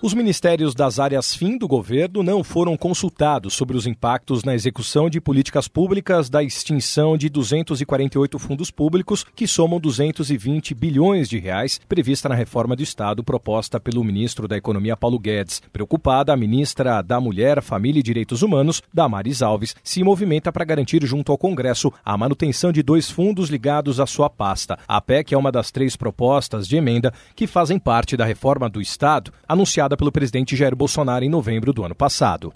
Os ministérios das áreas fim do governo não foram consultados sobre os impactos na execução de políticas públicas da extinção de 248 fundos públicos, que somam 220 bilhões de reais, prevista na reforma do Estado proposta pelo ministro da Economia Paulo Guedes. Preocupada, a ministra da Mulher, Família e Direitos Humanos, Damares Alves, se movimenta para garantir junto ao Congresso a manutenção de dois fundos ligados à sua pasta. A PEC é uma das três propostas de emenda que fazem parte da reforma do Estado, anunciada pelo presidente Jair Bolsonaro em novembro do ano passado.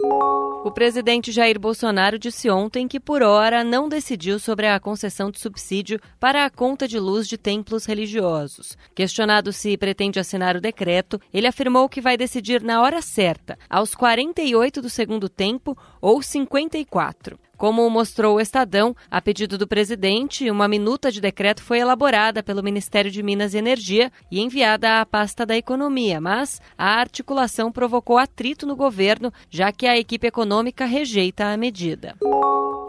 O presidente Jair Bolsonaro disse ontem que, por hora, não decidiu sobre a concessão de subsídio para a conta de luz de templos religiosos. Questionado se pretende assinar o decreto, ele afirmou que vai decidir na hora certa, aos 48 do segundo tempo ou 54. Como mostrou o Estadão, a pedido do presidente, uma minuta de decreto foi elaborada pelo Ministério de Minas e Energia e enviada à pasta da Economia, mas a articulação provocou atrito no governo, já que a equipe econômica rejeita a medida.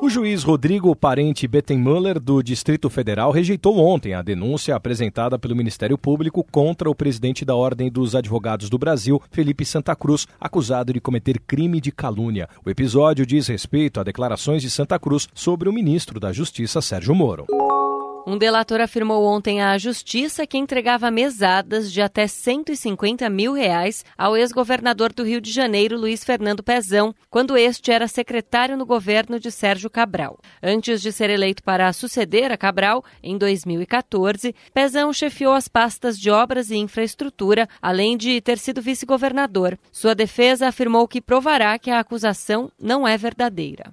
O juiz Rodrigo Parente Bettenmüller, do Distrito Federal, rejeitou ontem a denúncia apresentada pelo Ministério Público contra o presidente da Ordem dos Advogados do Brasil, Felipe Santa Cruz, acusado de cometer crime de calúnia. O episódio diz respeito a declarações de Santa Cruz sobre o ministro da Justiça, Sérgio Moro. Um delator afirmou ontem à Justiça que entregava mesadas de até 150 mil reais ao ex-governador do Rio de Janeiro, Luiz Fernando Pezão, quando este era secretário no governo de Sérgio Cabral. Antes de ser eleito para suceder a Cabral, em 2014, Pezão chefiou as pastas de obras e infraestrutura, além de ter sido vice-governador. Sua defesa afirmou que provará que a acusação não é verdadeira.